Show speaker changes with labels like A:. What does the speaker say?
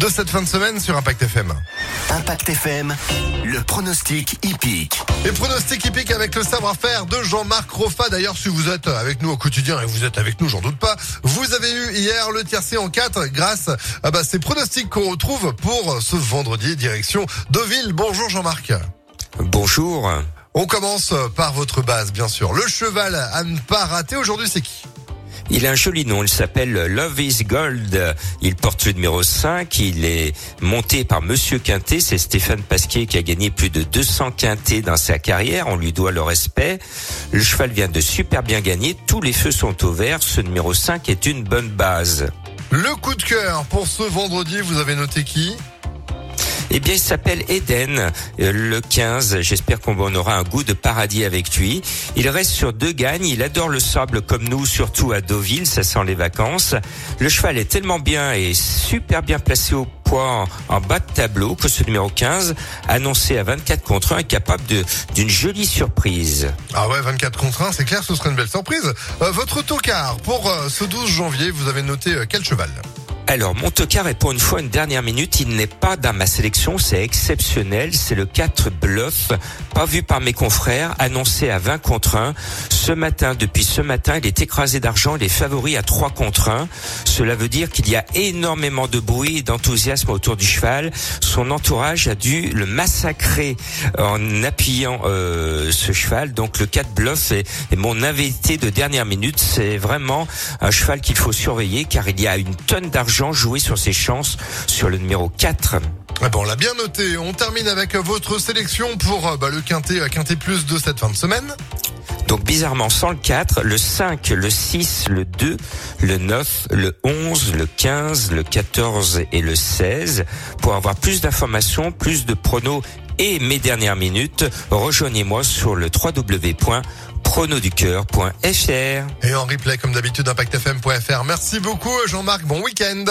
A: de cette fin de semaine sur Impact FM.
B: Impact FM, le pronostic hippique.
A: Et pronostic hippique avec le savoir-faire de Jean-Marc Roffa. D'ailleurs, si vous êtes avec nous au quotidien et vous êtes avec nous, j'en doute pas, vous avez eu hier le tiercé en 4 grâce à bah, ces pronostics qu'on retrouve pour ce vendredi direction Deauville. Bonjour Jean-Marc.
C: Bonjour.
A: On commence par votre base, bien sûr. Le cheval à ne pas rater aujourd'hui, c'est qui?
C: Il a un joli nom, il s'appelle Love is Gold. Il porte le numéro 5, il est monté par Monsieur Quintet, c'est Stéphane Pasquier qui a gagné plus de 200 quintés dans sa carrière, on lui doit le respect. Le cheval vient de super bien gagner, tous les feux sont au vert, ce numéro 5 est une bonne base.
A: Le coup de cœur pour ce vendredi, vous avez noté qui?
C: Eh bien, il s'appelle Eden, euh, le 15. J'espère qu'on aura un goût de paradis avec lui. Il reste sur deux gagnes. Il adore le sable comme nous, surtout à Deauville. Ça sent les vacances. Le cheval est tellement bien et super bien placé au poids en bas de tableau que ce numéro 15, annoncé à 24 contre 1, est capable d'une jolie surprise.
A: Ah ouais, 24 contre 1, c'est clair, ce serait une belle surprise. Euh, votre autocar pour euh, ce 12 janvier, vous avez noté quel cheval?
C: Alors, Montecar est pour une fois une dernière minute. Il n'est pas dans ma sélection. C'est exceptionnel. C'est le 4 bluff, pas vu par mes confrères, annoncé à 20 contre 1. Ce matin, depuis ce matin, il est écrasé d'argent. Il est favori à 3 contre 1. Cela veut dire qu'il y a énormément de bruit et d'enthousiasme autour du cheval. Son entourage a dû le massacrer en appuyant euh, ce cheval. Donc, le 4 bluff est, est mon invité de dernière minute. C'est vraiment un cheval qu'il faut surveiller car il y a une tonne d'argent jouer sur ses chances sur le numéro 4.
A: Ah on l'a bien noté. On termine avec votre sélection pour euh, bah, le quintet, euh, quintet plus de cette fin de semaine.
C: Donc bizarrement, sans le 4, le 5, le 6, le 2, le 9, le 11, le 15, le 14 et le 16. Pour avoir plus d'informations, plus de pronos et mes dernières minutes, rejoignez-moi sur le www.pronoducœur.fr.
A: Et en replay, comme d'habitude, impactfm.fr. Merci beaucoup, Jean-Marc. Bon week-end.